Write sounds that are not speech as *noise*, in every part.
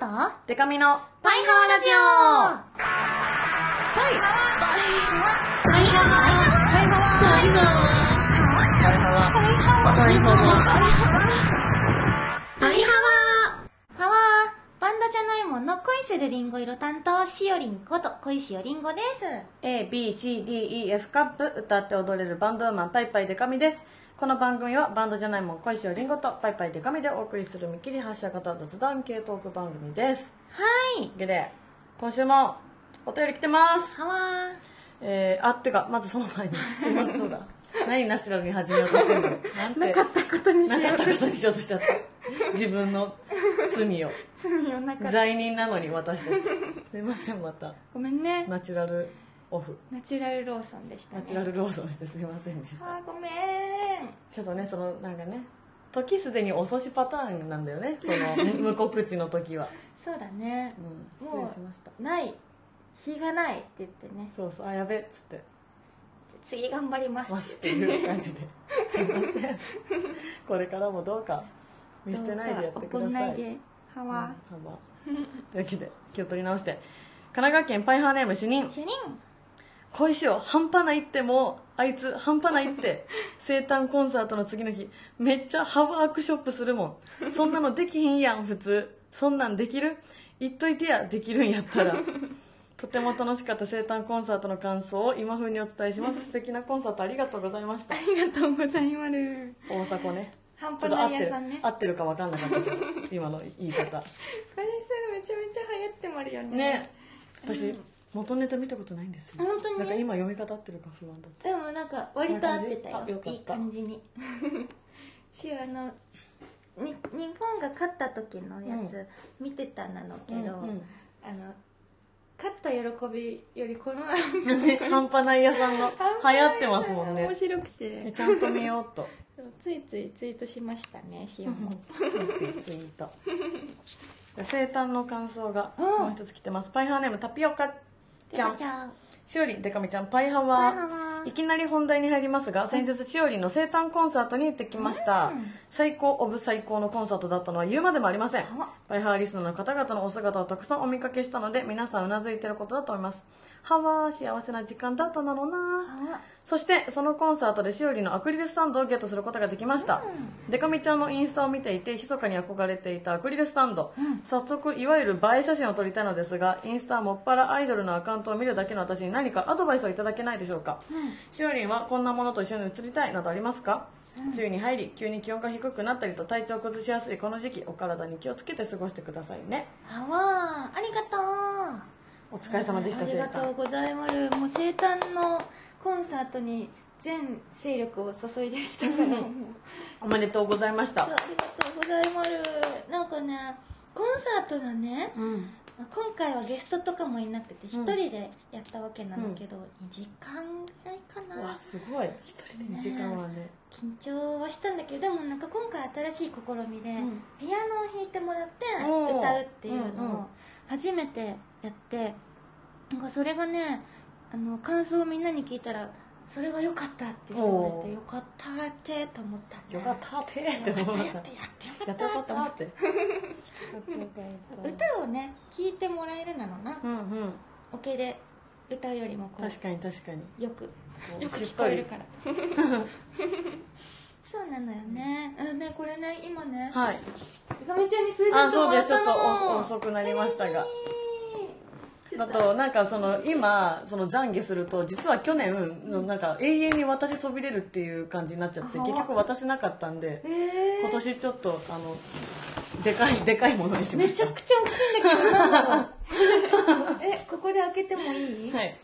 ナとデカミのパイハワラジオ。はいパイハワ。パイハワ。パイハワ。パイハワパイハワハワバンドじゃないもんの恋するリンゴ色担当しおりんこと恋しおりんごです。A, B, C, D, E, F カップ歌って踊れるバンドウーマンパイパイデカミですこの番組はバンドじゃないもん恋しおりんごとパイパイデカミでお送りする見切り発車型雑談系トーク番組です。はい。というわけで今週もお便り来てます。ハワえー、あってかまずその前に。*laughs* すいませんそうだ。何ナチュラルに始めようとしてんだろうなんて。なかったことにしようなかったことにしようとしちゃった。自分の罪を。*laughs* 罪をなかった。罪人なのに私たち。すいませんまた。ごめんね。ナチュラルオフ。ナチュラルローソンでしたね。ナチュラルローソンしてすいませんでした。あーごめん。ちょっとねそのなんかね時すでに遅しパターンなんだよね。*laughs* その無告知の時は、そうだね。うん、もう失礼しました。ない日がないって言ってね。そうそうあやべっつって。次頑張ります。っていう感じで。*laughs* すいません。これからもどうか見捨てないでやってください。怒んないで。ハうんワサバというわけで気を取り直して。神奈川県パイハーネーム主任。主任恋しよ半端ないってもうあいつ半端ないって。*laughs* 生誕コンサートの次の日。めっちゃハワークショップするもん。そんなのできひんやん普通。そんなんできる？言っといてやできるんやったら。*laughs* とても楽しかった生誕コンサートの感想を今風にお伝えします。素敵なコンサートありがとうございました。ありがとうございます。大阪ね。半端ない屋さんね。合ってる。か分かんなかったけど今の言い方。*laughs* これさめちゃめちゃ流行ってまるよね。ね。私元ネタ見たことないんですよ本当に？なんか今読み方合ってるか不安だった。でもなんか割と合ってたよ。いい感じに。*laughs* しあのに日本が勝った時のやつ見てたなのけど、うんうん。あの勝った喜びよりこの *laughs* ね半端ない屋さんの流行ってますもんね。面白くえてちゃんと見ようと。ついついツイートしましたねしおもついついツイート。*laughs* 生誕の感想がうん。もう一つ来てます。パイハーネームタピオカちゃん。しおりでかみちゃんパイハワ。ハワ。いきなり本題に入りますが先日しおりの生誕コンサートに行ってきました。うん。最高オブ最高のコンサートだったのは言うまでもありません。はパイハーリスナーの方々のお姿をたくさんお見かけしたので皆さんうなずいてることだと思います。はわー幸せな時間だっただろうな。はそしてそのコンサートでしおりのアクリルスタンドをゲットすることができました、デカミちゃんのインスタを見ていて密かに憧れていたアクリルスタンド、うん。早速いわゆる映え写真を撮りたいのですがインスタはもっぱらアイドルのアカウントを見るだけの私に何かアドバイスをいただけないでしょうか、しおりんはこんなものと一緒に写りたいなどありますか、梅雨に入り急に気温が低くなったりと体調を崩しやすいこの時期お体に気をつけて過ごしてくださいね。はありがとう。お疲れ様でしたありがとうございます。もう生誕のコンサートに全勢力を注いできたから。*laughs* おめでとうございました。ありがとうございます。なんかねコンサートがねうん。今回はゲストとかもいなくて一うん。人でやったわけなんだけど、2時間ぐらいかうわなすごい。一人で2時間はね。緊張はしたんだけどでもなんか今回新しい試みで、うん。ピアノを弾いてもらって歌うっていううんうん。のを初めてやってなんかそれがねあの感想をみんなに聞いたらそれが良かったって言われてかったってと思ったかったって。って思ったやってやってよかやったって。て *laughs* 歌をね聞いてもらえるなのな。うんうん。オケで歌うよりもこ確かに確かに。うよくうよく聞こえるから。*laughs* そうなのよね。あねこれね今ねはい。ガミちゃんにプレゼンあそうトもらったです。ちょっと遅くなりましたがだとなんかその今その懺悔すると実は去年のなんか永遠に私そびれるっていう感じになっちゃってあ結局渡せなかったんでえ今年ちょっとあのでかいでかいものにしました。ちゃくちゃ大きいんだけど。なんだろうえここで開けてもいい、はい。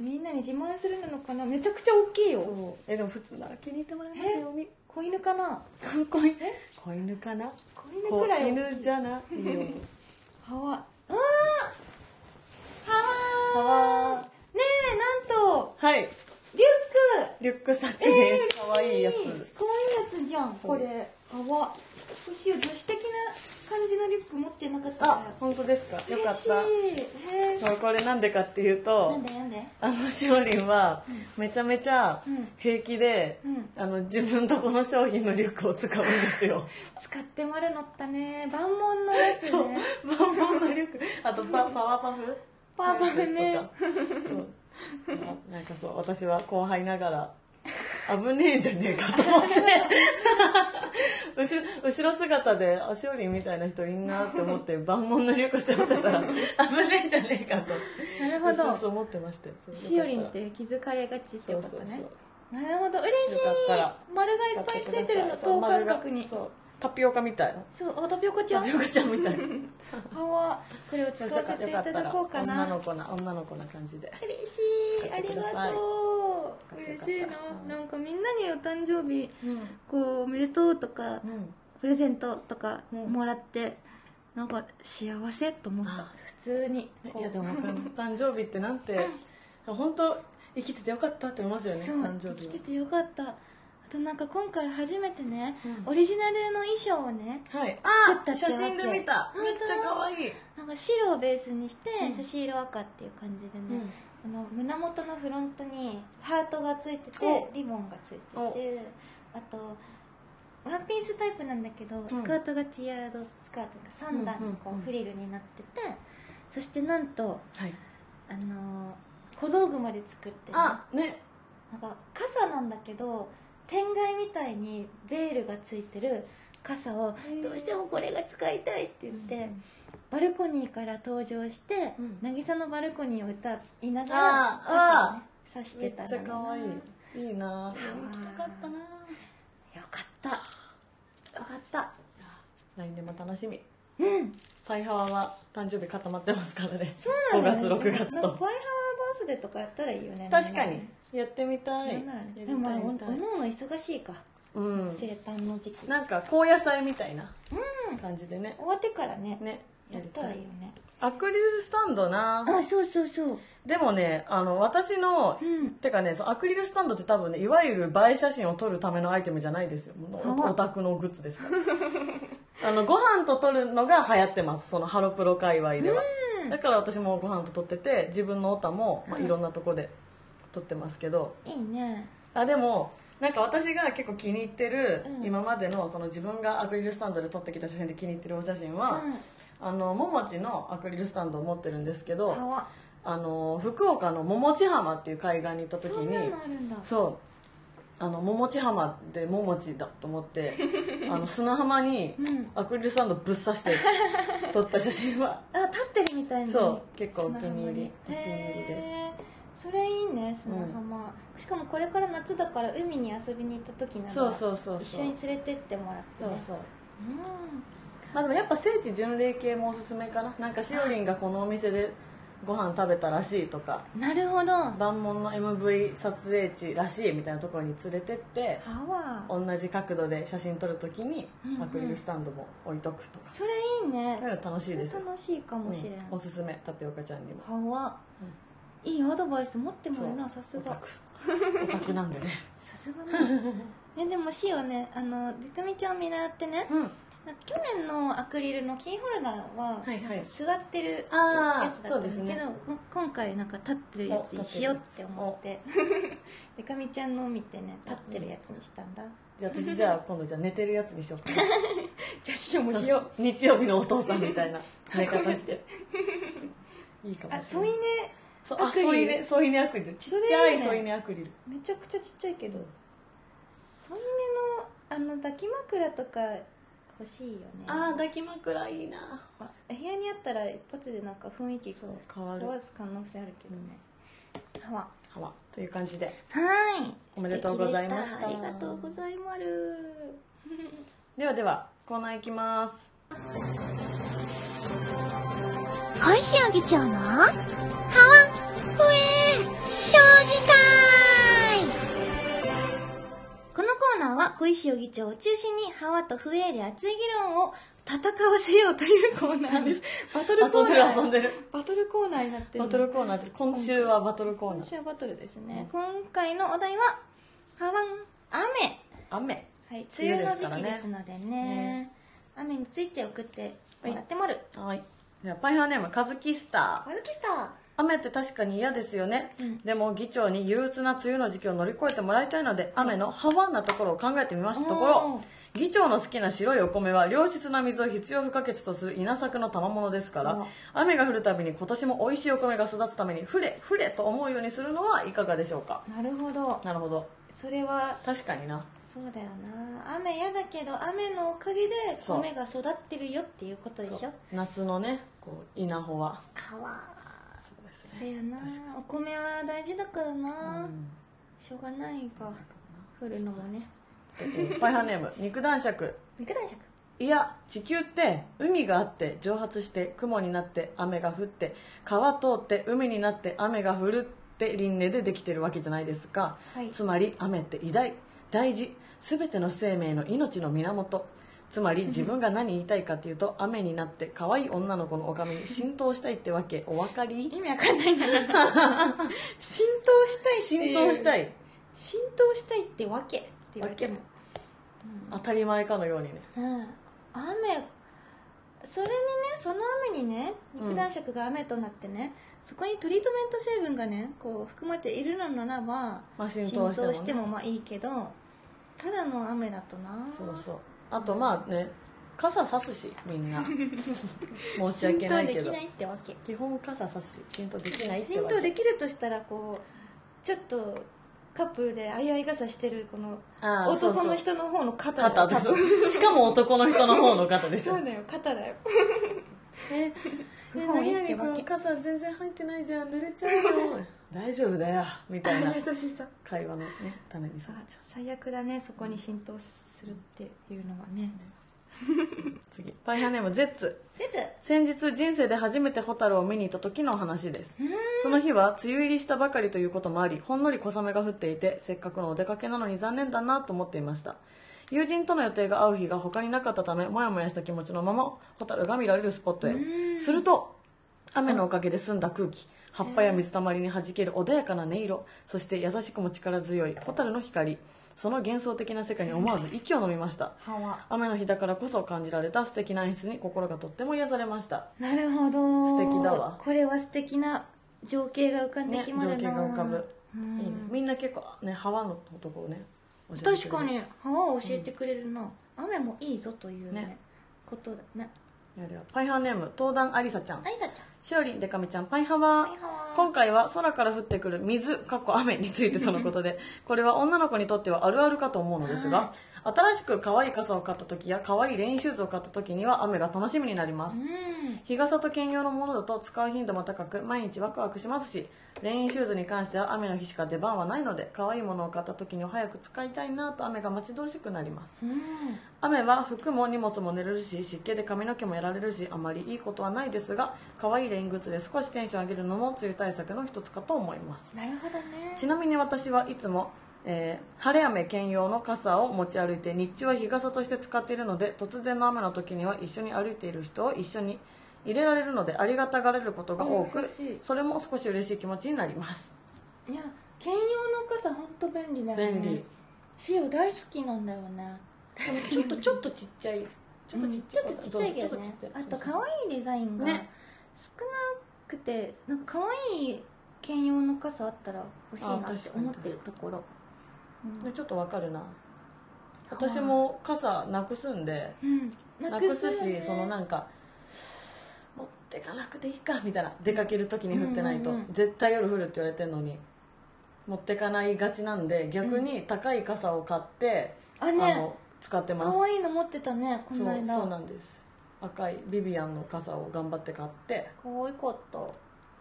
みんなに自慢するのかな？めちゃくちゃ大きいよ。えでも普通なら気に入ってもらえますよ子犬かな？子犬？子犬かな？子犬子くらい犬じゃない？よ。はわうわー！はわはわねえなんとはい。リュック。リュックサックです。かわいいやつ。かわいいやつじゃんこれ。はわどうしよう女子的な感じのリュック持ってなかったあ本当ですか？よかった。へえそうこれなんでかっていうなとんでなんで？あのしおりんはめちゃめちゃうん。平気で、うん。あの自分とこの商品のリュックを使うんですよ。使ってまるのったね。万門のやつそう。ね万あとパパワーパフ？パワーパフね。そう。*laughs* ななんかそう。私は後輩ながら危ねえじゃねえかと思って。*laughs* 後ろ後ろ姿であしおりんみたいな人いんなって思って万門の流行して持ってたら危ねえじゃねえかと。なるほど。そう思ってましたよ。しおりんって気づかれがちってことね。なるほど。嬉しい。ら丸がいっぱいついてるの等間隔に。そうタピオカみたいなそうあタピオカちゃん。タピオカちゃんみたい。*laughs* な歯はこれを使わせていただこうかな。女の子な女の子な感じで。嬉しい。使ありがとう。嬉しいな。なんかみんなにお誕生日うん。こうおめでとうとかうん。プレゼントとかうん。もらってなんか幸せと思った。あ普通に。いやでも *laughs* 誕生日ってなんて本当生きててよかったって思いますよね誕生日生きててよかった。あとなんか今回初めてね、うん。オリジナルの衣装をねはい。作ったって写真で見た。うんめっちゃ可愛い。なんか白をベースにしてうん。差し色赤っていう感じでね、うん。あの胸元のフロントにハートがついててお。リボンがついててあとワンピースタイプなんだけど、スカートがティアードスカートが3段にこうんうんうんうフリルになってて、そしてなんとはい。あのー小道具まで作ってね、あね。なんか傘なんだけど天蓋みたいにベールがついてる傘をどうしてもこれが使いたいって言って、うん。バルコニーから登場して、うん。渚のバルコニーを歌いながあらー傘をね刺しめっちゃ可愛い。いいな。行きたかったな。よかった。よかった。来年も楽しみ。うん。パイハワは誕生日固まってますからね。そうなの5月6月と。なんかファイハワーバースデーとかやったらいいよね。確かにやってみたい。でもまあおのおの忙しいか、うん。生誕の時期。なんか高野菜みたいなうん。感じでね。終わってからね。ね。やったらいいよね。アクリルスタンドな。あそうそうそう。でもねあの私のうん。てかねアクリルスタンドって多分ねいわゆる映え写真を撮るためのアイテムじゃないですよ。おオタクのグッズですから。*laughs* あのご飯と撮るのが流行ってます。そのハロプロ界隈では。うん。だから私もご飯と撮ってて自分のオタも、まあ、いろんなとこで撮ってますけど。いいね。あでもなんか私が結構気に入ってる、うん。今までのその自分がアクリルスタンドで撮ってきた写真で気に入ってるお写真は、うん。あのももちのアクリルスタンドを持ってるんですけど川あの福岡の桃地浜っていう海岸に行った時にそんなのあるんだ。そう。あの桃地浜で桃地だと思って *laughs* あの砂浜にうん。アクリルスタンドぶっ刺して撮った写真は。*laughs* あ立ってるみたいなそう。結構お気に入り。お気に入りですそれいいね砂浜、しかもこれから夏だから海に遊びに行った時なうそうそうそう。一緒に連れてってもらってね。そうそう。うまあでもやっぱ聖地巡礼系もおすすめかな。なんかしおりんがこのお店でご飯食べたらしいとか。んなるほど。ハ万門の MV 撮影地らしいみたいなところに連れてってワ同じ角度で写真撮るときにうんうん。アクリルスタンドも置いとくとか、それいいね。そういうの楽しいです。楽しいかもしれん、うん。おすすめタピオカちゃんにも。ハワいいアドバイス持ってもらうなさすが。オタク。なんでね。さすがね。*laughs* ねでもしおね。あのデカミちゃんを見習ってね。うん。去年のアクリルのキーホルダーは座ってるやつだったんだけど、そうですね。こ今回なんか立ってるやつにしようって思って。デカミちゃんのを見てね立ってるやつにしたんだ。じゃあ私じゃあ *laughs* 今度じゃあ寝てるやつにしようかな。*laughs* じゃあしようも日曜日のお父さんみたいな寝方して。いいかもあしれない。添い寝そうあ添い寝添い寝アクリル。ちっちゃい添い寝アクリル。めちゃくちゃちっちゃいけど。添い寝のあの抱き枕とか欲しいよね。ああ抱き枕いいな。あ部屋にあったら一発でなんか雰囲気そう変わる。壊す可能性あるけどね。はわはわという感じで。はい。おめでとうございました。ありがとうございます。*laughs* ではではコーナーいきます。小石あげちゃうの？ハワふえ評議このコーナーは小石尾議長を中心にハワとフエーで熱い議論を戦わせようというコーナーです。*laughs* バトルコーナー。遊んでる遊んでる。バトルコーナーになってる。バトルコーナーって今週はバトルコーナー。今週はバトルですね、今回のお題はハワン雨。雨。はい、梅雨の時期ですのでね。雨について送ってもらってもる、はい。ではパイハーネームカズキスター。カズキスタ雨って確かに嫌ですよね、うん。でも議長に憂鬱な梅雨の時期を乗り越えてもらいたいので雨のハワなところを考えてみましたところ議長の好きな白いお米は良質な水を必要不可欠とする稲作の賜物ですからうん。雨が降るたびに今年も美味しいお米が育つためにふれふれと思うようにするのはいかがでしょうか？なるほど。なるほど。それは確かにな。そうだよな。雨嫌だけど雨のおかげで米が育ってるよっていうことでしょ？夏のねこう稲穂は。かせやな。お米は大事だからな、うん。しょうがないか。降るのもね。えーパイハーネーム肉男爵。肉男爵？いや地球って海があって蒸発して雲になって雨が降って川通って海になって雨が降るって輪廻でできてるわけじゃないですか、はい。つまり雨って偉大大事。全ての生命の命の源つまり自分が何言いたいかっていうと雨になって可愛い女の子のおかみに浸透したいってわけ。お分かり？意味わかんないんだけど。*laughs* 浸透したいって浸透したい。浸透したいってわけって言われても、当たり前かのようにね。うん、雨それにねその雨にね肉男爵が雨となってね、そこにトリートメント成分がねこう含まれているのならば、まあ浸透してもね。してもまあいいけどただの雨だとな。そうそうあとまあね傘さすしみんな。*laughs* 申し訳ないけど。浸透できないってわけ。基本傘さすし浸透できないってわけ。浸透できるとしたらこうちょっとカップルで相合い傘してるこのあーそうそう男の人の方の肩だよ。肩で多分しかも男の人の方の肩でしょそうだよ。肩だよ。え *laughs* 不本意ってわけ。何々君傘全然入ってないじゃん。濡れちゃうよ *laughs* 大丈夫だよ。みたいな。優しさ。会話のねためにさ。あ最悪だね。そこに浸透するっていうのはね。次。パイハーネームゼッツ。でつ先日人生で初めてホタルを見に行った時の話です。その日は梅雨入りしたばかりということもありほんのり小雨が降っていてせっかくのお出かけなのに残念だなと思っていました。友人との予定が合う日が他になかったためもやもやした気持ちのままホタルが見られるスポットへ。すると雨のおかげで澄んだ空気葉っぱや水たまりに弾ける穏やかな音色そして優しくも力強いホタルの光その幻想的な世界に思わず息を飲みました。雨の日だからこそ感じられた素敵な演出に心がとっても癒されました。なるほど。素敵だわ。これは素敵な情景が浮かんでね情きまるな、景が浮かぶ。うん。いいね。みんな結構ね川のとこをね確かに。川を教えてくれるな、雨もいいぞというねね。ことだね。やるよパイハーネーム東壇ありさちゃん。あいさちしおりんでかみちゃんパイハワ。パイハワ今回は空から降ってくる水かっこ雨についてとのことで *laughs* これは女の子にとってはあるあるかと思うのですが新しく可愛い傘を買った時や可愛いレインシューズを買った時には雨が楽しみになります。うん。日傘と兼用のものだと使う頻度も高く毎日ワクワクしますしレインシューズに関しては雨の日しか出番はないので可愛いものを買った時には早く使いたいなと雨が待ち遠しくなります。うん。雨は服も荷物も濡れるし湿気で髪の毛もやられるしあまりいいことはないですが可愛いレイングッズで少しテンション上げるのも梅雨対策の一つかと思います。なるほどね。ちなみに私はいつも、えー晴れ雨兼用の傘を持ち歩いて日中は日傘として使っているので突然の雨の時には一緒に歩いている人を一緒に入れられるのでありがたがれることが多くそれも少し嬉しい気持ちになります。いや兼用の傘本当便利だよね。便利。シオ大好きなんだよねちょっとちょっとちっちゃい。ちょっとちっちゃい、ちょっとちっちゃいけどね。あと可愛いデザインが少なねくてなんか可愛い兼用の傘あったら欲しいなって思ってるところ。ねちょっとわかるな。私も傘なくすんでうん。なくすしよね。そのなんか持ってかなくていいかみたいな。出かける時に降ってないと、うんうんうん。絶対夜降るって言われてるのに。持ってかないがちなんで逆に高い傘を買って、あね。の使ってます。可愛いの持ってたねこそうの間そうなんです赤いビビアンの傘を頑張って買って。可愛かった。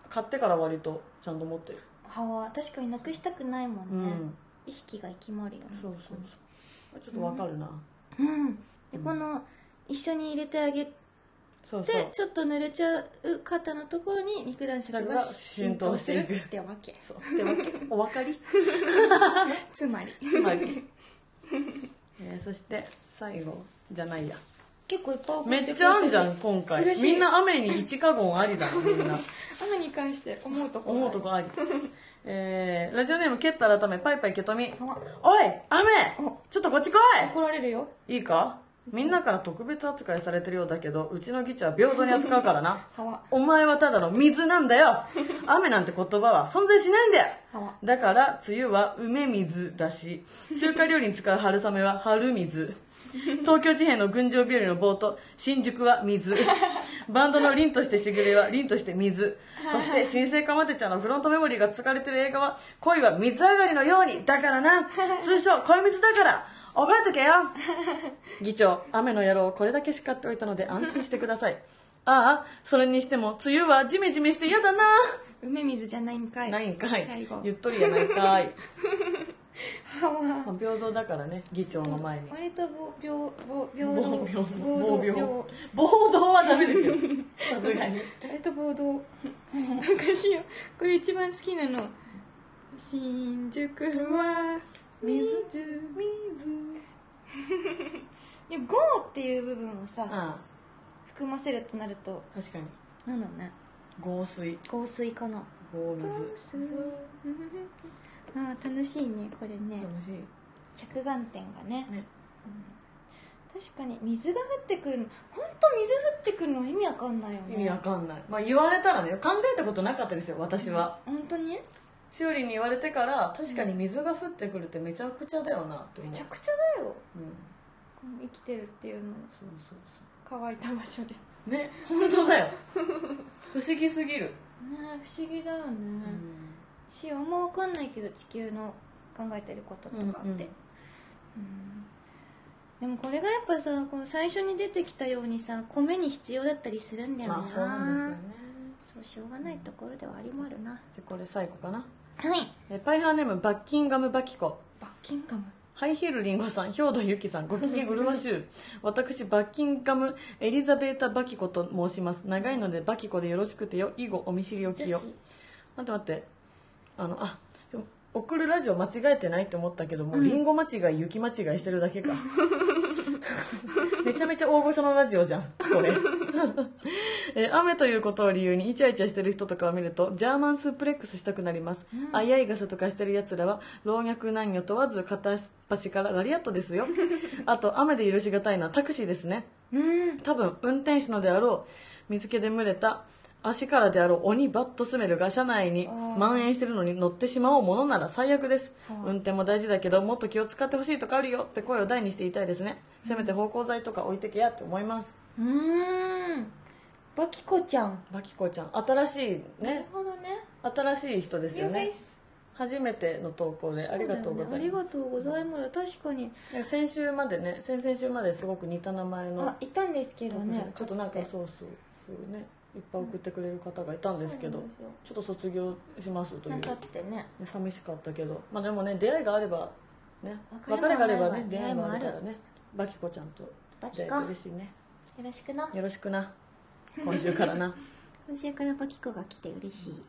買ってから割とちゃんと持ってる、歯は確かになくしたくないもうん。んね、意識が決まるよね。そうそうそう。ちょっとわかるな、うん。でこの一緒に入れてあげてそうそう。ちょっと濡れちゃう肩のところに肉弾色が浸透するってわけ。そう。ってわけ。*laughs* お分かり？つまり。つまり、えーそして最後。じゃないや結構いっぱい送めてくれてる。っちゃあんじゃん今回。嬉しい。みんな雨に一カゴンありだ。*laughs* みんな。雨に関して思うところ。思うとこあり。*laughs* えー、ラジオネームケッタ改めパイパイケトミ。おい雨！おちょっとこっち来怒られるよ。いいいか？みんなから特別扱いされてるようだけどうちの議長は平等に扱うからな。お前はただの水なんだよ。*laughs* 雨なんて言葉は存在しないんだよ。だから梅雨は梅水だし中華料理に使う春雨は春水東京事変の群青日和の冒頭新宿は水。バンドの凛としてしぐれは凛として水。そして新生かまてちゃんのフロントメモリーが使われてる映画は恋は水上がりのようにだからな。通称恋水だから。覚えとけよ。議長雨の野郎これだけ叱っておいたので安心してください。ああそれにしても梅雨はジメジメして嫌だな。梅水じゃないんかい。ないんかい。最後。ゆっとりやないかいま *laughs* あ平等だからね議長の前に。割とぼ平ぼ平暴等。病暴動はダメですよ。*laughs* さすがに。割と暴動なんかしよう。これ一番好きなの。新宿は水。*laughs* いや「ゴー」っていう部分をさあ含ませるとなるとあ確かに。なんだろうね。合水。香水かな。合水ああ楽しいねこれね。楽しい。着眼点がね。ね。確かに水が降ってくるの。本当水降ってくるの意味わかんないよね。意味わかんない。まあ言われたらね考えたことなかったですよ私は。本当に？しおりに言われてから確かに水が降ってくるってめちゃくちゃだよなって思う。めちゃくちゃだよ。うん。生きてるっていうの。そうそうそ乾いた場所で。ねうね本当だよ。不思議すぎる、不思議だよね、うんしあんま分かんないけど地球の考えてることとかって、うんうん。うん。でもこれがやっぱさこの最初に出てきたようにさ米に必要だったりするんだよな、まあそうなんですよね。そうしょうがないところではありもあるな、じゃあこれ最後かな。はい。えパイハーネームバッキンガムバキコ。バッキンガム。ハイヒールリンゴさん、兵藤由紀さん、ご機嫌うるわしゅう。*laughs* 私、バッキンガムエリザベータ・バキコと申します。長いのでバキコでよろしくてよ。以後、お見知りおきよ。待って待って。あの、あ、送るラジオ間違えてないって思ったけども、リンゴ間違い、雪間違いしてるだけか。*laughs* めちゃめちゃ大御所のラジオじゃん、これ。*laughs* えー雨ということを理由にイチャイチャしてる人とかを見るとジャーマンスープレックスしたくなります、あいあい傘とかしてる奴らは老若男女問わず片っ端からラリアットですよ。あと雨で許しがたいのはタクシーですね。うん。多分運転手のであろう水気で蒸れた足からであろう鬼バットスメルが車内に蔓延してるのに乗ってしまおうものなら最悪です。運転も大事だけどもっと気を使ってほしいとかあるよ。って声を大にして言いたいですね。せめて芳香剤とか置いてけやって思います。うーん。バキコちゃん。バキコちゃん。新しいなるねほどね。新しい人ですよね。初めての投稿でありがとうございそだよねありますがとうございます。確かに。先週までね先々週まですごく似た名前のあいたんですけどね。ちょっとなんかそうそうそうねいっぱい送ってくれる方がいたんですけどそうなんちょっと卒業しますという。なさってね。寂しかったけど。まあでもね出会いがあればね別れがあればね出会いもある。からね。バキコちゃんとバキコ嬉しいね。よろしくな。よろしくな。今週からな。*laughs* 今週からバキコが来て嬉しい。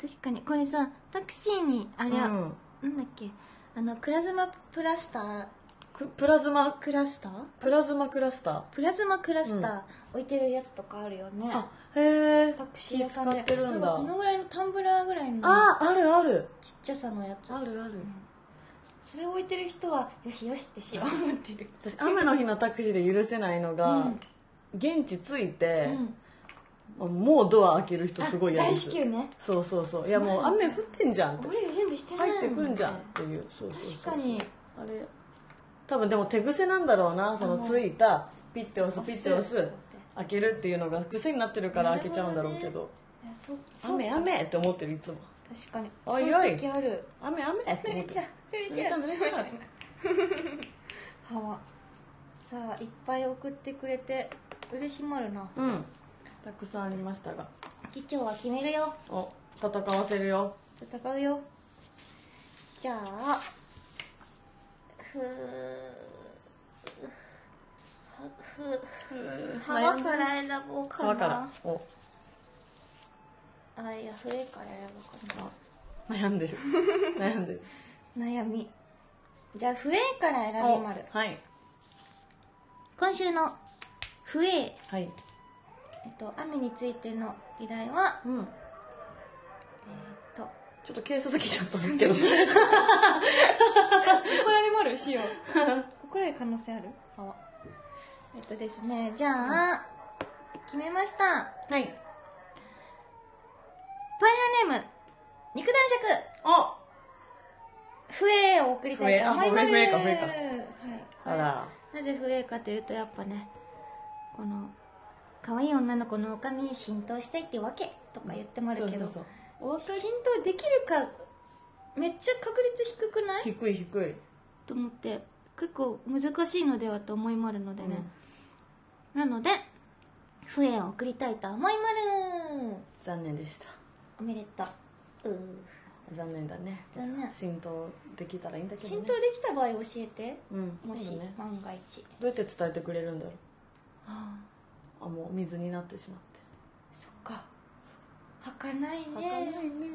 確かに。これさタクシーにあれは、うん。なんだっけ？あのクラズマプラスターくプラズマクラスター？プラズマクラスター。プラズマクラスター置いてるやつとかあるよね、あへえタクシー屋さんで。使ってるんだ。かこのぐらいのタンブラーぐらいのああるある。ちっちゃさのやつ。あるある。それ置いてる人はよしよしってしよう思ってる。*laughs* 私雨の日のタクシーで許せないのが、うん。現地着いてう、ん。もうドア開ける人すごい嫌大です。至急ね。そうそうそう。いやもう雨降ってんじゃんって。俺ら準備してない入ってくんじゃんっっていうそうそうそう。確かに。あれ多分でも手癖なんだろうなそのついたピッて押すピッて押す開けるっていうのが癖になってるから開けちゃうんだろうけど。雨雨って思ってるいつも。確かに。おいそういある。雨雨って思ってる。濡れちゃう濡れちゃう濡れちゃう *laughs* は。わさあいっぱい送ってくれて嬉しまるな。うん。たくさんありましたが。議長は決めるよ。お戦わせるよ。戦うよ。じゃあふ幅から選ぼうかな。お。あいや笛から選ぼうか *laughs* 悩んでる。悩んでる。な悩み。じゃあ笛から選びまる。はい。今週の笛はい。えっと雨についての議題はうん。えっとちょっと警察来ちゃったんですけど。*laughs* 怒られまるしよう。怒られる可能性ある？あわえっとですねじゃあ、決めました。はい。ファイヤーネーム肉男お！爵笛を送りたいと思います。笛。か笛か。はい。あら。なぜ不衛かというとやっぱねこの可愛い女の子のおかみに浸透したいってわけとか言ってもあるけど、そうそうそう浸透できるかめっちゃ確率低くない？低い低い。と思って結構難しいのではと思いもあるのでね、なので笛を送りたいと思いまる残念でした。おめでとう。残念だね。残念。浸透できたらいいんだけどね。浸透できた場合教えて。うんもし、ね。万が一。どうやって伝えてくれるんだろう。ああ。あもう水になってしまって。そっか履かないね。儚いね。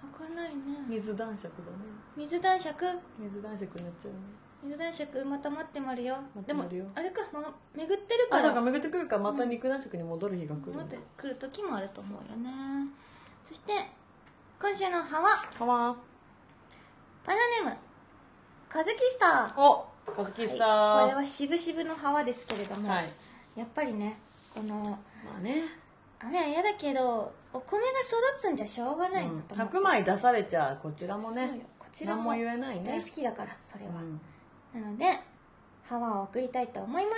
履かないね。水男爵だね。水男爵？水男爵になっちゃうね。水男爵また待ってまるよ。でも待ってまるよ。あれか、ま、巡ってるから。あそうか巡ってくるか。らまた肉男爵に戻る日が来る待っん。だてくる時もあると思うよね。そして今週の葉は？かわんバナネーム。カズキスター。おカズキスター。はい。これは渋々の葉はですけれども、はい。やっぱりねこのまあね。雨は嫌だけどお米が育つんじゃしょうがないなと思って、100枚出されちゃこちらもそうよ。ねこちらも何も言えないね。大好きだからそれは、うん。なのでハワを送りたいと思いまる、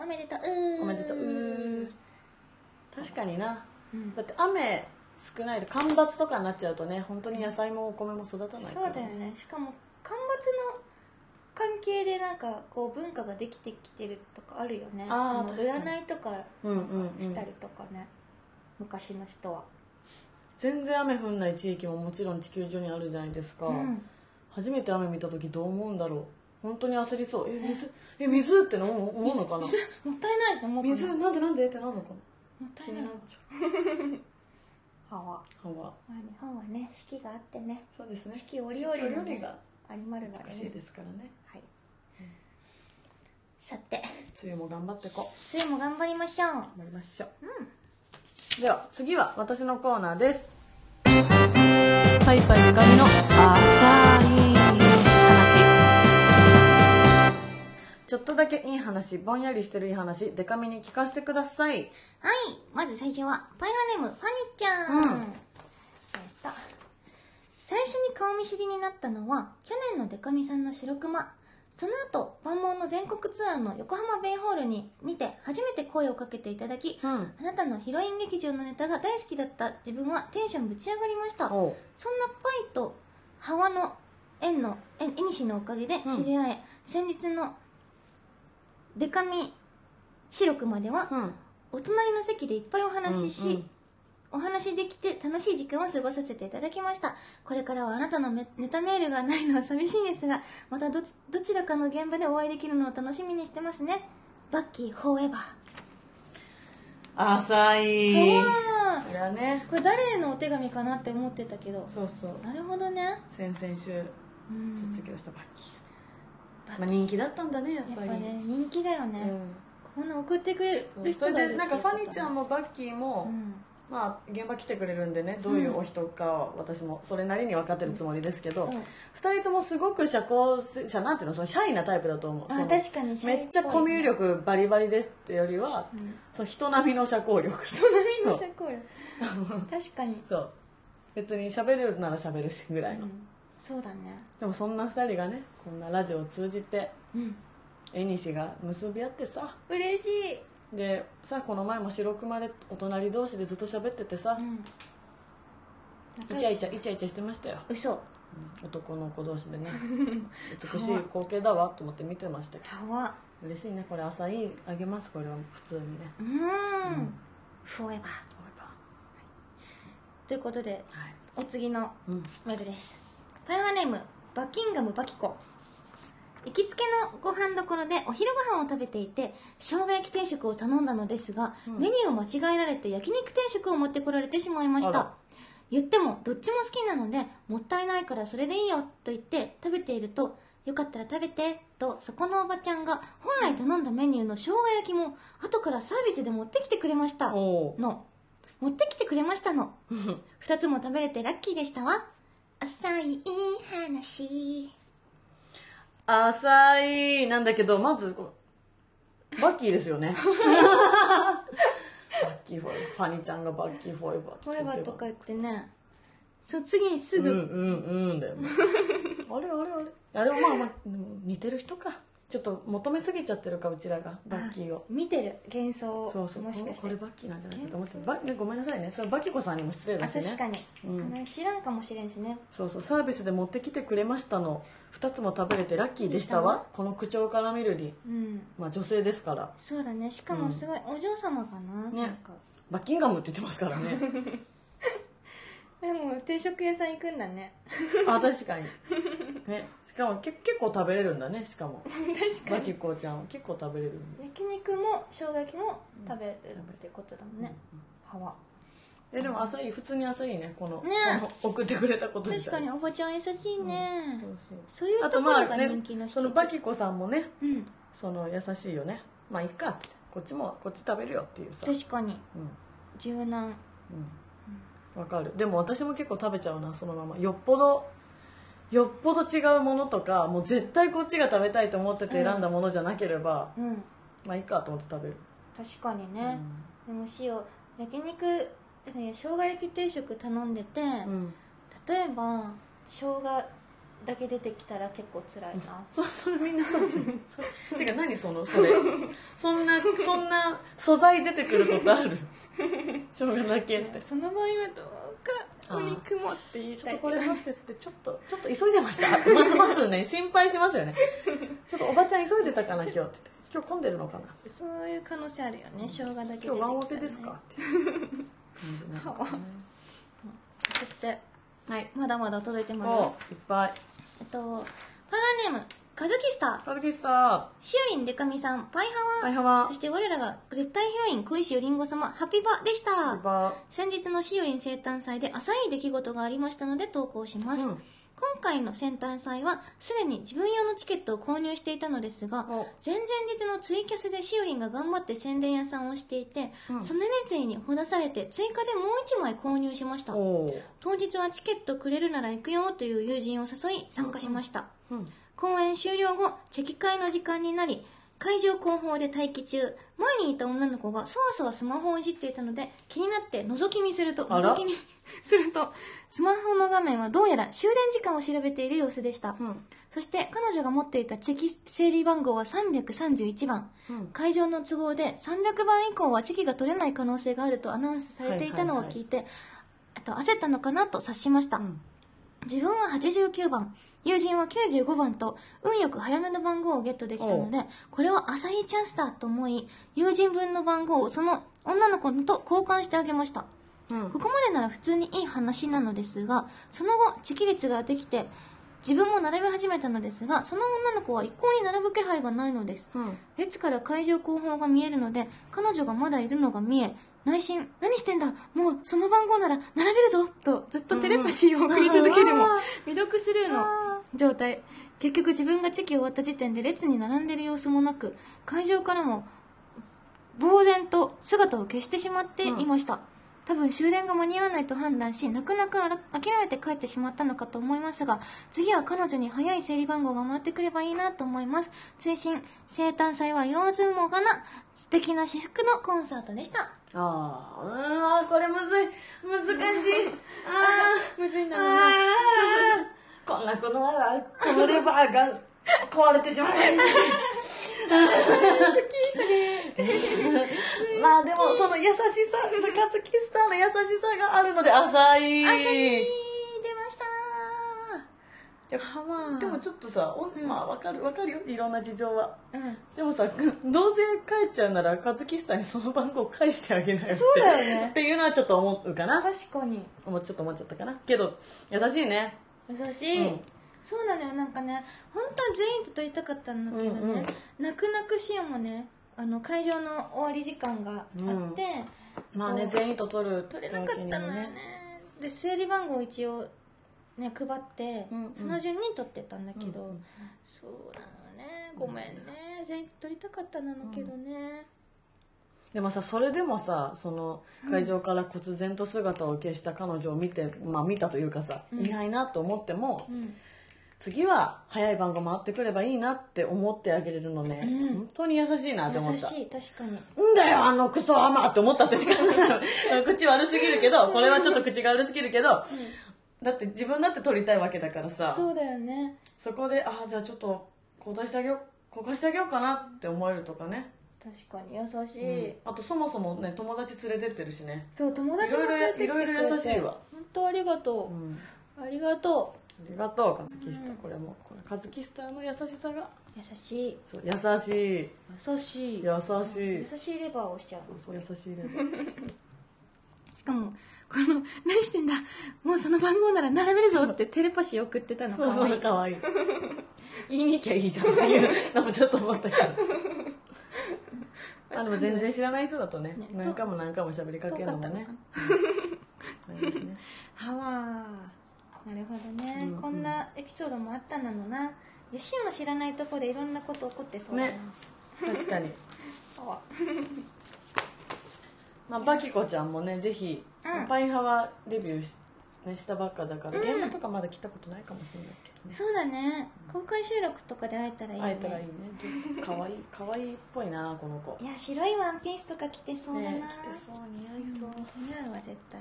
おめでとう。おめでとう。確かにな。うん。だって雨少ないと干ばつとかになっちゃうとね本当に野菜もお米も育たないからそうだよね。しかも干ばつの関係でなんかこう文化ができてきてるとかあるよね。のあー確かに。占いとかうんうんうん。したりとかね、昔の人は。全然雨降んない地域ももちろん地球上にあるじゃないですか、うん。初めて雨見た時どう思うんだろう。本当に焦りそう。え水？え水っての思うのかな？水？もったいないと思うかな？水？なんでなんでってなるのかな？もったいな気にないっちゃ *laughs* ハワ。うはまあ日本はね。四季があってね。そうですね。四季折々の、ねがありまるが美しいですからね。はい、さて。梅雨も頑張ってこ梅雨も頑張りましょう。頑張りましょう、では次は私のコーナーです。パイパイデカミの浅い話。ちょっとだけいい話ぼんやりしてるいい話デカミに聞かせてください。はいまず最初はパイガネームファニーちゃん、うん。えっと最初に顔見知りになったのは去年のデカミさんの白熊その後万門の全国ツアーの横浜ベイホールに見て初めて声をかけていただき、うん。あなたのヒロイン劇場のネタが大好きだった。自分はテンションぶち上がりました。そんなパイとハワの縁の縁縁西のおかげで知り合え、先日のデカミ白熊では、うん。お隣の席でいっぱいお話しし、うんうんお話できて楽しい時間を過ごさせていただきました。これからはあなたのめネタメールがないのは寂しいですがまたどちどちらかの現場でお会いできるのを楽しみにしてますね。バッキーフォーエバ浅い。ーいやね。これ誰のお手紙かなって思ってたけど。そうそう。なるほどね。先々週うん。卒業したバッキー、まあ、人気だったんだねやっぱり。やっぱね人気だよね、こんな送ってくれうん、そる人がいるれでなんかファニーちゃんも、もバッキーも、うんまあ現場来てくれるんでねどういうお人かは私もそれなりに分かってるつもりですけど、うん。二人ともすごく社交者なんていうのそのシャイなタイプだと思う。あ確かにめっちゃコミュ力バリバリですってよりは、うん。その人並みの社交力。人並みんな社交力。*laughs* 確かに、そう。別に喋れるなら喋るしぐらいの、うん。そうだね。でもそんな二人がねこんなラジオを通じてうん。が結び合ってさ。嬉しいでさこの前も白熊でお隣同士でずっと喋っててさ、うん。イチャイチャイチャイチャしてましたよ、嘘。うん。男の子同士でね。*laughs* 美しい光景だわと思って見てましたけど。はわ嬉しいね。これ朝いいあげます。これは普通にね。うん。ん。フォーエバー。ということではい。お次のうん。メールです。パイワーネームバッキンガムバキコ行きつけのご飯どころでお昼ご飯を食べていて生姜焼き定食を頼んだのですが、うん。メニューを間違えられて焼肉定食を持ってこられてしまいました。言ってもどっちも好きなのでもったいないからそれでいいよと言って食べているとよかったら食べてとそこのおばちゃんが本来頼んだメニューの生姜焼きも後からサービスで持ってきてくれました。の。持ってきてくれましたの。*laughs* 二つも食べれてラッキーでしたわ。浅い話浅いなんだけどまずこうバッキーですよね。*laughs* バッキーフォーエバーファニーちゃんがバッキーフォーエバーフォーエ言ってた。バーとか言ってね。そう次にすぐ、うんうんうんだよね。あれあれあれ。いやでもまあまあ似てる人かちょっと求めすぎちゃってるかうちらがバッキーを。見てる幻想をそうそうもしかして。これバッキーなんじゃないかと思ってバねごめんなさいね。それバキコさんにも失礼あだしね。確かに、うん。知らんかもしれんしね。そうそうサービスで持ってきてくれましたの2つも食べれてラッキーでしたわ。この口調から見るに。うん。まあ女性ですから。そうだね。しかもすごいお嬢様かな,、ね。なんか。バッキンガムって言ってますからね。*laughs* でも定食屋さん行くんだね。あ確かにね。しかもけ結構食べれるんだねしかも。*laughs* 確バキコちゃんは。結構食べれるんで焼肉も生姜焼きも食べるってことだもんね、歯は。えでも朝いい。普通に朝いいね。このね。この送ってくれたこと確かにおばちゃん優しいね、そうそうそういうあとところがまあね人気のそのバキコさんもねうん。その優しいよね。まあいっか。ってこっちもこっち食べるよっていうさ。確かに。うん。柔軟。うん。わかる。でも私も結構食べちゃうなそのまま。よっぽどよっぽど違うものとかもう絶対こっちが食べたいと思ってて選んだものじゃなければ、うん。まあいいかと思って食べる、確かにね、でも塩焼肉ね生姜焼き定食頼んでて、うん、うん、例えば生姜だけ出てきたら結構辛いな。*laughs* そそれみんなそうです *laughs* てか何そのそれ。*laughs* そんなそんな素材出てくることある？生姜だけって。その場合はどうかお肉もって言いたい。ちょっとこれもしかしてちょっとちょっと急いでました？*laughs* まずまずね心配しますよね。*laughs* ちょっとおばちゃん急いでたかな今日って言って。今日混んでるのかな？そういう可能性あるよね。生姜だけ出てきたら、ね、今日ワンオペですか？*laughs* そしてはい。まだまだ届いてますいっぱい。えっとパワーネームカズキスター。カズキスター。しおりんでかみさん。パイハワ。はいはわそして我らが絶対ヒロイン小石よりんご様ハピバでした。バ。先日のしおりん生誕祭で浅い出来事がありましたので投稿します、うん。今回の生誕祭はすでに自分用のチケットを購入していたのですがお。前々日のツイキャスでしおりんが頑張って宣伝屋さんをしていて、うん。その熱意にほだされて追加でもう1枚購入しました。当日はチケットくれるなら行くよという友人を誘い参加しました、うん公演終了後チェキ会の時間になり会場後方で待機中。前にいた女の子がそわそわスマホをいじっていたので気になって覗き見すると覗き見するとスマホの画面はどうやら終電時間を調べている様子でした、うん。そして彼女が持っていたチェキ整理番号は331番。うん。会場の都合で300番以降はチェキが取れない可能性があるとアナウンスされていたのを聞いて、あと焦ったのかなと察しました、うん。自分は89番友人は95番と運よく早めの番号をゲットできたのでこれは浅いチャンスだと思い友人分の番号をその女の子と交換してあげました。うん。ここまでなら普通にいい話なのですがその後チキ率ができて自分も並べ始めたのですがその女の子は一向に並ぶ気配がないのです。うん。列から会場後方が見えるので彼女がまだいるのが見え内心何してんだもうその番号なら並べるぞとずっとテレパシーを送り続けるもうん。未読スルーの状態。結局自分がチェキを終わった時点で列に並んでいる様子もなく会場からも呆然と姿を消してしまっていました、多分終電が間に合わないと判断し泣く泣くあら諦めて帰ってしまったのかと思いますが次は彼女に早い整理番号が回ってくればいいなと思います。追伸生誕祭は用済もがな素敵な私服のコンサートでした。あーうーんこれむずい。難しい。あ *laughs* むずいーあーこんなことならこのレバーが壊れてしまうまあでもその優しさカズキスターの優しさがあるので浅い。朝日出ました。でもちょっとさ、おまあわかるわかるよ。いろんな事情は。うん。でもさどうせ帰っちゃうならカズキスターにその番号返してあげなよって。そうだよね。っていうのはちょっと思うかな。確かに。ちょっと思っちゃったかな。けど優しいね優しい、うん。そうなのよなんかね本当は全員と撮りたかったんだけどね、うんうん。泣く泣くシオンもねあの会場の終わり時間があって、うん。まあね全員と取る撮れなかったのよね。で整理番号を一応ね配って、うんうん。その順に取ってたんだけど、うんうん。そうなのね。ごめんね。全員と撮りたかったなのけどね、でもさそれでもさその会場から忽然と姿を消した彼女を見て、まあ見たというかさ、うん。いないなと思ってもうん。次は早い番号回ってくればいいなって思ってあげれるのね、うん。本当に優しいなって思った。優しい確かに。んだよあのクソアマって思ったってしか *laughs* 口悪すぎるけどこれはちょっと口が悪すぎるけど、だって自分だって撮りたいわけだからさ。そうだよね。そこでああじゃあちょっと交代してあげよう焦がしてあげようかなって思えるとかね、確かに優しい、うん。あとそもそもね友達連れてってるしね。そう友達も連れてきてくれて。いろいろ優しいわ。本当ありがとう、うん。ありがとありがとうカズキスタ、うん。これもこれカズキスタの優しさが。う優しい。そう優しい。優しい。優しい。優しいレバーをしちゃうそう優しいレベルしかもこの「何してんだ？もうその番号なら並べるぞ」ってテレパシー送ってたのそうそかわいうい。かわいい。言いに行きゃいいじゃんっていうのもちょっと思ったけど *laughs* あでも全然知らない人だとねね何回も何回も喋りかけるのもね。はわ *laughs* なるほどね、うんうん。こんなエピソードもあったなのな。でシオの知らないとこでいろんなこと起こってそうだな、ね。確かに。*laughs* まあ、バキコちゃんもねぜひ、うん。パイハワデビューし,、ね、したばっかだから、うん。現場とかまだ来たことないかもしれないけどねそうだね。公開収録とかで会えたらいいよね。会えたらいいね。かわいいかわいいっぽいなこの子。いや白いワンピースとか着てそうだな、ね着てそう似合いそう、似合うわ絶対。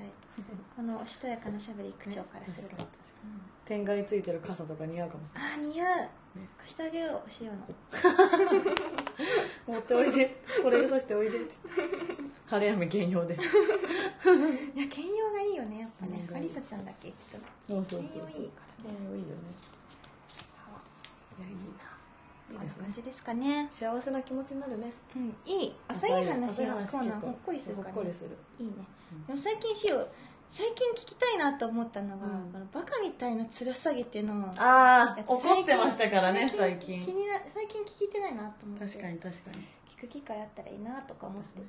このしとやかなしゃべり口調からする。と、確かに。確かについてる傘とか似合うかもしれない。あー似合う、貸してあげようしおの。*laughs* 持っておいで。これでさしておいで。晴れ雨兼用で。いや兼用がいいよねやっぱね。うん。アリサちゃんだっけそうそうそう兼用いいか。ら兼用いいよね。いやいいこんな。ないいですね。感じですかね。幸せな気持ちになるね。うんいい。浅い話浅いのコーナー結構ほっこりするからねほっこりする。いいね。うんでも最近しお最近聞きたいなと思ったのが、うん。このバカみたいなつらさげっていうのをああや怒ってましたからね最近気にな最近聞いてないなと思って。確かに確かに。聞く機会あったらいいなとか思って。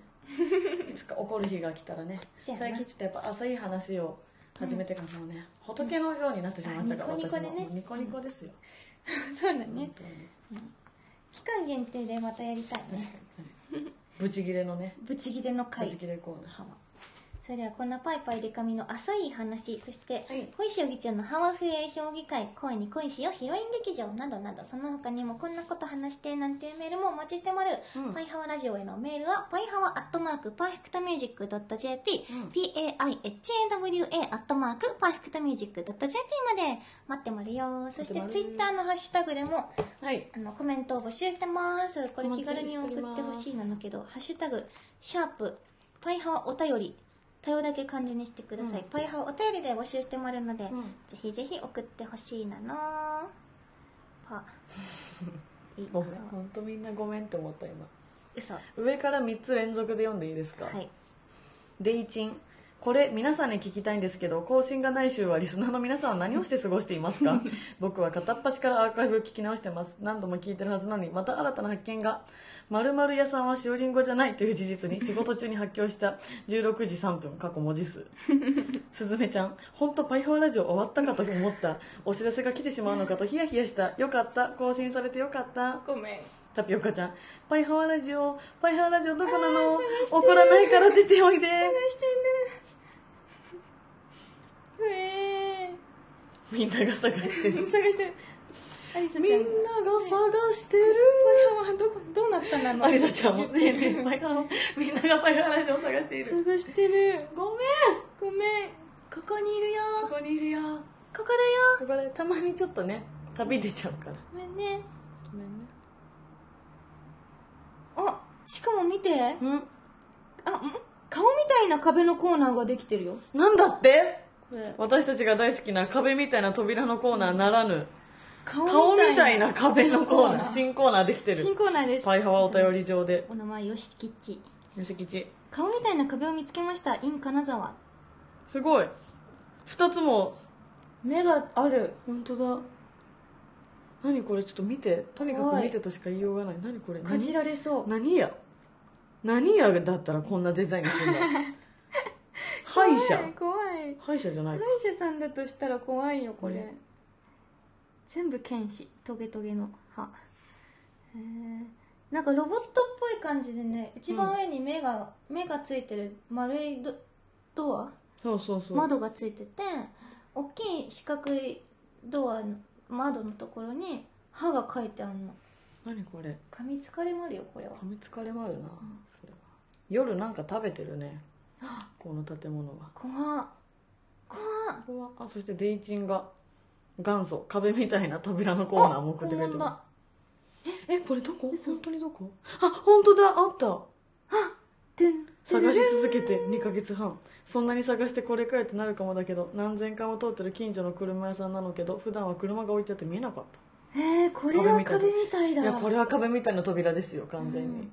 いつか怒る日が来たらね。*laughs* 最近ちょっとやっぱ浅い話を始めてからもうね、仏のようになってしまいましたから、うん。ニコニコでね。ニコニコですよ、*laughs* そうだね。本当に。期間限定でまたやりたい確かにね確かに。ブチギレのね。*laughs* ブチギレのブ回チギレコーナーそれではこんなパイパイデカミの浅い話そして、はい。小石議長のハワフエ評議会恋に恋しよヒロイン劇場などなどその他にもこんなこと話してなんていうメールもお待ちしてまる、うん。パイハワラジオへのメールはパイハワアットマークパーフェクトミュージック .jp、うん paihawa アットマークパーフェクトミュージック .jp まで待ってまるよ。そしてツイッターのハッシュタグでもはい。あのコメントを募集してます。これ気軽に送ってほしいなんだけど「ハッシュタグシャープパイハワお便り」多様だけ漢字にしてください、うん。パイハワお便りで募集してもらうので、うん。ぜひぜひ送ってほしいなの。パ。*laughs* いいごめん本当みんなごめんって思った今。嘘。は上から3つ連続で読んでいいですか、い。デイチン。これ皆さんに聞きたいんですけど更新がない週はリスナーの皆さんは何をして過ごしていますか？*laughs* 僕は片っ端からアーカイブを聞き直してます。何度も聞いてるはずなのにまた新たな発見が〇〇屋さんはしおりんごじゃないという事実に *laughs* 仕事中に発狂した16時3分過去文字数。すずめちゃん本当パイハワラジオ終わったかと思ったお知らせが来てしまうのかとヒヤヒヤした。よかった。更新されてよかった。ごめん。タピオカちゃんパイハワラジオパイハワラジオどこなの？怒らないから出ておいで。探してる。え *laughs* みんなが探してる。ー、*laughs* 探してるみんなが探してる。パイハワどこどうなったんだろうアリサちゃんも。ねえねえパイハワみんながパイハワラジオを探している。探してる。ごめん。ごめん。ここにいるよ。ここにいるよ。ここだよ。ここでたまにちょっとね旅出ちゃうから。ごめんね。ごめんね。あしかも見て。うん。あん？顔みたいな壁のコーナーができてるよ。なんだって？これ。私たちが大好きな壁みたいな扉のコーナーならぬ顔顔みたいな壁のコーナー。新新コーナーできてる。コーナーです。パイハワお便り上で。お名前よしきっち吉吉顔みたいな壁を見つけました。in 金沢。すごい。二つも。目がある。本当だ。何これちょっと見て。とにかく見てとしか言いようがない。何これ？かじられそう。何や？何やだったらこんなデザインするんだ *laughs* 歯医者。怖い怖い。歯医者じゃない。歯医者さんだとしたら怖いよこれ、ね全部剣士トゲトゲの歯。へえなんかロボットっぽい感じでね一番上に目が、目がついてる丸いドドア？そうそうそう。窓がついてて大きい四角いドアの窓のところに歯が書いてあるの。何これ？噛みつかれまるよこれは。噛みつかれまるな、これは。夜なんか食べてるね。この建物は。怖っ。怖っ。あそしてデイチンが元祖壁みたいな扉のコーナーも送ってくれてあ本当ま。だえこれどこ？嘘本当にどこ？あ本当だあった。でん探し続けて2ヶ月半。そんなに探してこれかよってなるかもだけど何千回も通ってる近所の車屋さんなのけど普段は車が置いてあって見えなかっえー、これは壁みたいだ。たいやこれは壁みたいな扉ですよ完全に、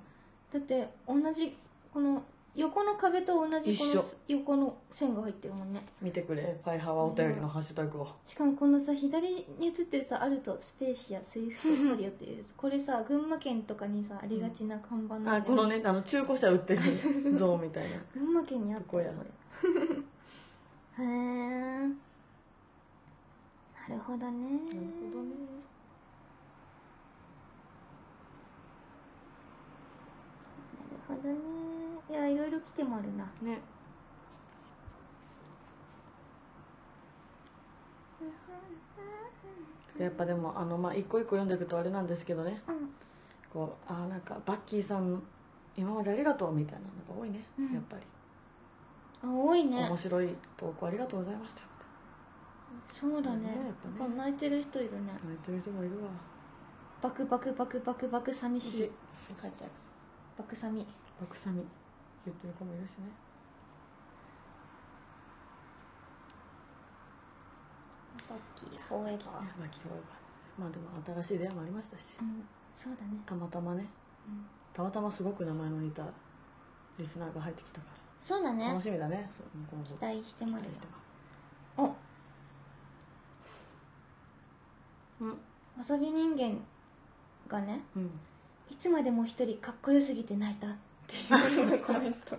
だって同じこの横の壁と同じこの一緒横の線が入ってるもんね。見てくれ。パイハワお便りのハッシュタグを。しかもこのさ左に写ってるさアルトスペーシアスイフトソリオっていうやつ。これさ群馬県とかにさありがちな看板なんだよあこのねあの中古車売ってる像みたいな。群馬県にあったここや。これ。へえなるほどね。なるほどね。なるほどねいやいろいろ来てもあるな。ね。*laughs* やっぱでもあのまあ一個一個読んでいくとあれなんですけどね。うん。こうあーなんかバッキーさん今までありがとうみたいなのが多いね、うんやっぱり、あ多いね。面白い投稿ありがとうございました。そうだね。ねやっぱね。泣いてる人いるね。泣いてる人もいるわ。バクバクバクバクバク寂しい。し書いてある。バクサミ。バクサミ言ってる子もいるしね。バッキーフォー。エバーねバッキーフォーエバーまあでも新しい出会いもありましたし。うん。そうだね、たまたまね。うん、たまたますごく名前の似たリスナーが入ってきたかそうだね。ら楽しみだね。そう期待してお。うん。わさび人間がねうん。いつまでも一人かっこよすぎて泣いたっていうコメント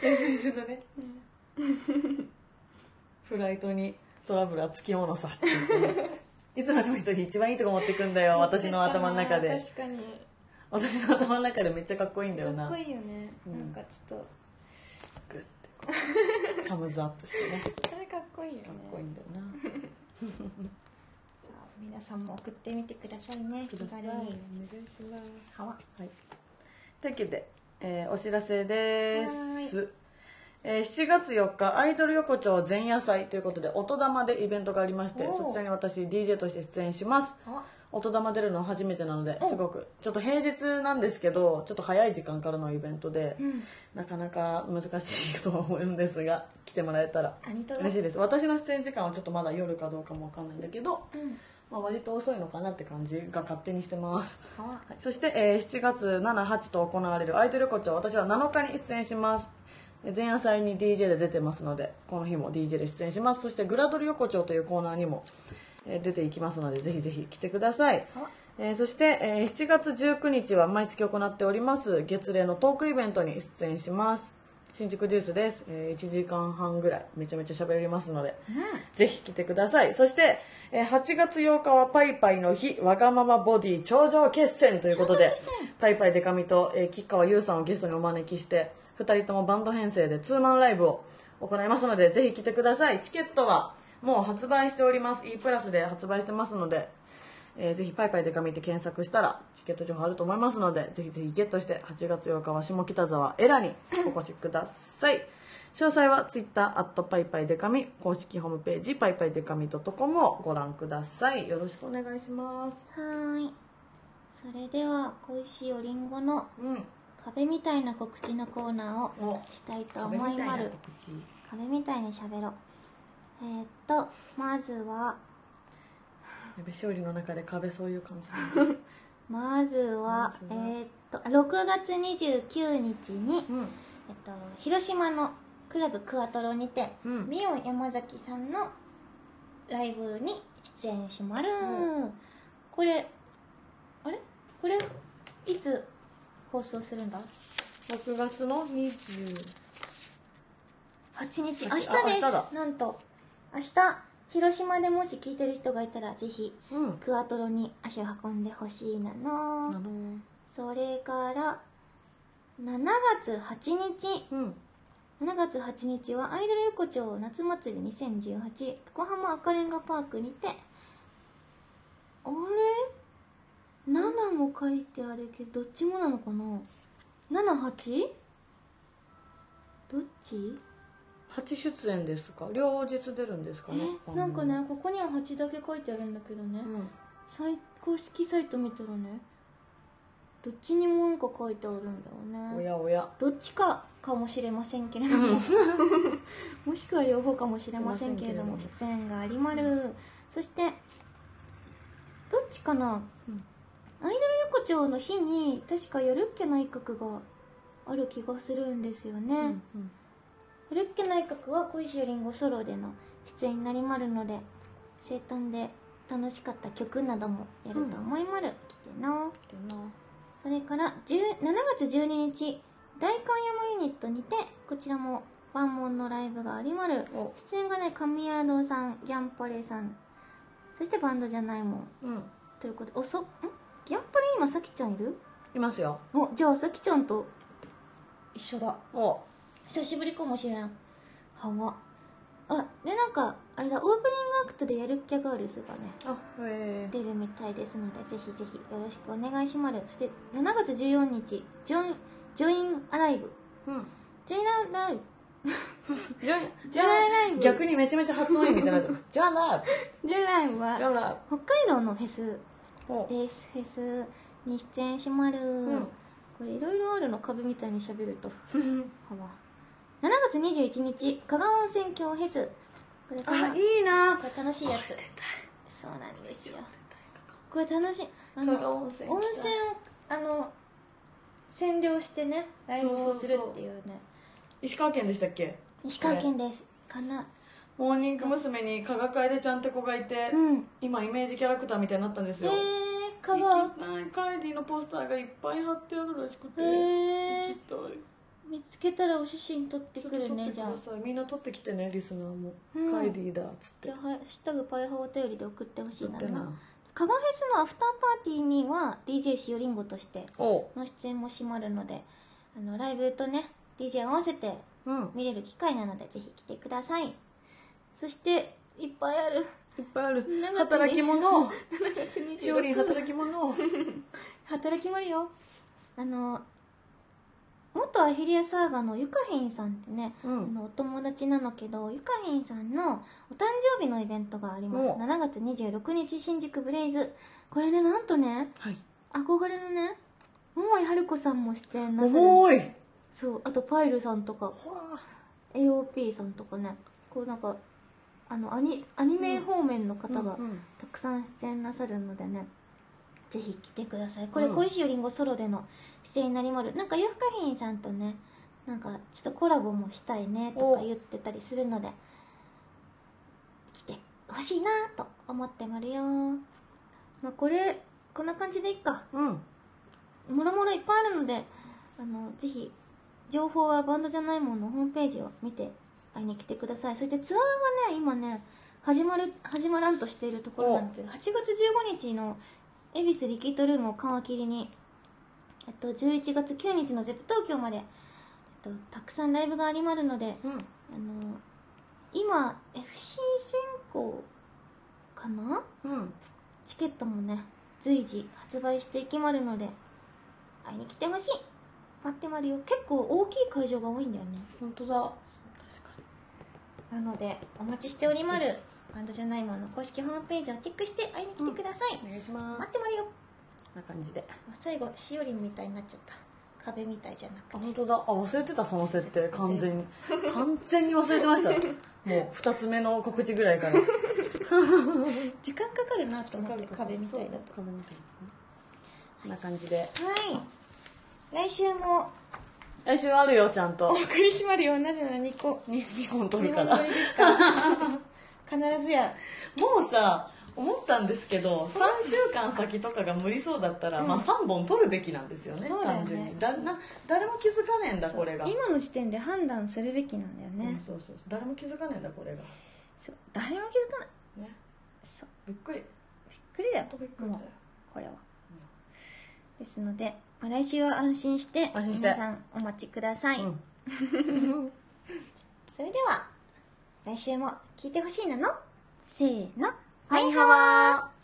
先週のねフライトにトラブルはつきものさっていつも一人一番いいとこ持ってくんだよ *laughs* 私の頭の中で。確かに。私の頭の中でめっちゃかっこいいんだよかなっこいいよね、うん。なんかちょっと。グッて。サムズアップしてね。それかっこいいよね。かっこいいんだよな。*laughs* さあ皆さんも送ってみてくださいね気軽に。お願いします。はわ。はい、というわけで、えーお知らせではす、えー7月4日アイドル横丁前夜祭ということで音玉でイベントがありましてそちらに私 DJ として出演します。音玉出るの初めてなのでお。すごく。ちょっと平日なんですけどちょっと早い時間からのイベントで、うん。なかなか難しいとは思うんですが来てもらえたら嬉しいです。私の出演時間はちょっとまだ夜かどうかもわかんないんだけど、うんまあ、割と遅いのかなって感じが勝手にしてます。はいそして、えー7月78と行われるアイドル横丁私は7日に出演します。えー前夜祭に DJ で出てますのでこの日も DJ で出演します。そしてグラドル横丁というコーナーにも、えー出ていきますのでぜひぜひ来てください。えーそして、えー7月19日は毎月行っております月例のトークイベントに出演します新宿デュースです、え1時間半ぐらいめちゃめちゃ喋りますので、ぜひ来てください。そして、えー8月8日はパイパイの日わがままボディ頂上決戦ということでパイパイデカミと、えー吉川優さんをゲストにお招きして2人ともバンド編成でツーマンライブを行いますのでぜひ来てください。チケットはもう発売しております。E プラスで発売してますので、えーぜひパイパイデカミって検索したらチケット情報あると思いますのでぜひぜひゲットして8月8日は下北沢エラに *coughs* お越しください。詳細は Twitter アットパイパイデカミ公式ホームページパイパイデカミ .com をご覧ください。よろしくお願いします。はーい。それでは恋しいおりんごのうん。壁みたいな告知のコーナーをお。したいと思いまる壁みたいにしゃべろう。えー、っとまずはやべ勝利の中で壁そういう感じ。*laughs* まずはえー、っと6月29日に、うん。えっと、広島のクラブクアトロにて、うん。ミオン山崎さんのライブに出演しまる、うこれあれ？これいつ放送するんだ？6月の20 8日。明日あですなんと明日広島でもし聞いてる人がいたらぜひうん。クアトロに足を運んでほしいなの。あのそれから7月8日。うん。7月8日はアイドル横丁夏祭り2018横浜赤レンガパークにて。あれ ?7 も書いてあるけどどっちもなのかな ?78? どっち？8出演ですか？両日出るんですかね？えなんかねここには8だけ書いてあるんだけどね、うん。最公式サイト見たらねどっちにもなんか書いてあるんだよおねやおや。どっちかかもしれませんけれども。*laughs* もしくは両方かもしれませんけれども出演がありまる。そしてどっちかな、うん。アイドル横丁の日に確かやるっけ内閣がある気がするんですよね、うんうんやるっけ内閣は小石りんごソロでの出演になりまるので生誕で楽しかった曲などもやると思いまる、来てな。それから10 7月12日大観山ユニットにてこちらも万門のライブがありまる。お。出演がね神谷堂さんギャンパレさん。そしてバンドじゃないもん。うん。ということでおそん？ギャンパレ今さきちゃんいる？いますよ。おじゃあさきちゃんと一緒だ。お久しぶりかもしれん。はわあでなんかあれだオープニングアクトでやるっきゃガールズがねあへえ。出るみたいですのでぜひぜひよろしくお願いします。そして7月14日ジョインジョインアライブ。うん。ジョインアライブ。じゃじゃあライブ。逆にめちゃめちゃ発音いいみたいになってるじゃあラ *laughs* ジョインライブブじゃあはラ北海道のフェスブおですフェスに出演しまる、ん。これいろいろあるの壁みたいに喋ると。*laughs* はわ7月21日加賀温泉郷フェス。これあいいな。これ楽しいやつ。そうなんですよ。これ楽しい。あ加賀温泉温泉をあの占領してねライブをするっていうね。石川県でしたっけ？石川県です。かな。モーニング娘。に加賀楓ちゃんって子がいて、うん。今イメージキャラクターみたいになったんですよ、えー、香川。行きたい。カイディのポスターがいっぱい貼ってあるらしくて、行きたい見つけたらお写真撮ってくるねじゃあ。みんな撮ってきてねリスナーも、うん。カイディだっつって。じゃあハッシュタグパイハワお便りで送ってほしいな。な。加賀フェスのアフターパーティーには DJ しおりんごとしておの出演も閉まるのであのライブとね DJ 合わせてうん。見れる機会なのでぜひ来てください。そしていっぱいある。いっぱいある。働き者。*laughs* 7月しおりん26働き者。*laughs* 働きもあるよ。あの元アフィリアサーガのゆかひんさんってね、うん。あのお友達なのけどゆかひんさんのお誕生日のイベントがあります。お。7月26日新宿ブレイズ。これねなんとねはい。憧れのね桃井春子さんも出演なさる。そうあとパイルさんとか AOP さんとかね。こうなんかあのアニアニメ方面の方がうんうん。たくさん出演なさるのでね、ぜひ来てください。これうん。小石よりんごソロでの出演になりまる。なんかゆふかひんさんとねなんかちょっとコラボもしたいねとか言ってたりするので来てほしいなと思ってまるよ。まあこれこんな感じでいっか。うん。もろもろいっぱいあるのであのぜひ情報はバンドじゃないもののホームページを見て会いに来てください。そしてツアーがね今ね始まる始まらんとしているところなんだけど8月15日の恵比寿リキッドルームを皮切りに、えっと、11月9日の ZEP 東京まで、えっと、たくさんライブがありまるのでうん。あの今 FC 選考かな？うん。チケットもね随時発売していきまるので会いに来てほしい。待ってまるよ。結構大きい会場が多いんだよね。本当だ。なのでお待ちしておりまるバンドじゃないものの公式ホームページをチェックして会いに来てください、お願いします。待ってまるよ。こんな感じで。最後しおりんみたいになっちゃった。壁みたいじゃなくてあ本当だ。あ忘れてたその設定。完全に。完全に忘れてました。もう2つ目の告知ぐらいから。時間かかるなと思って壁みたいだと。壁みたいな。こんな感じで。はい。来週も。来週あるよちゃんと。お送りしまるよ。なぜなら2個。2本取2るから。本撮りですから必ずや。もうさ思ったんですけど3週間先とかが無理そうだったら、うん。まあ3本取るべきなんですよねね。単純に。だな誰も気づかねえんだこれが。今の時点で判断するべきなんだよね、うんそうそうそう。誰も気づかねえんだこれが。そう。誰も気づかない。ね。そう。びっくり。びっくりだよ。びっくりだよ。これは、ですので、まあ、来週は安心して安心して。皆さんお待ちください、うん。*laughs* *laughs* それでは来週も聞いてほしいなの？せーの。ファイハワー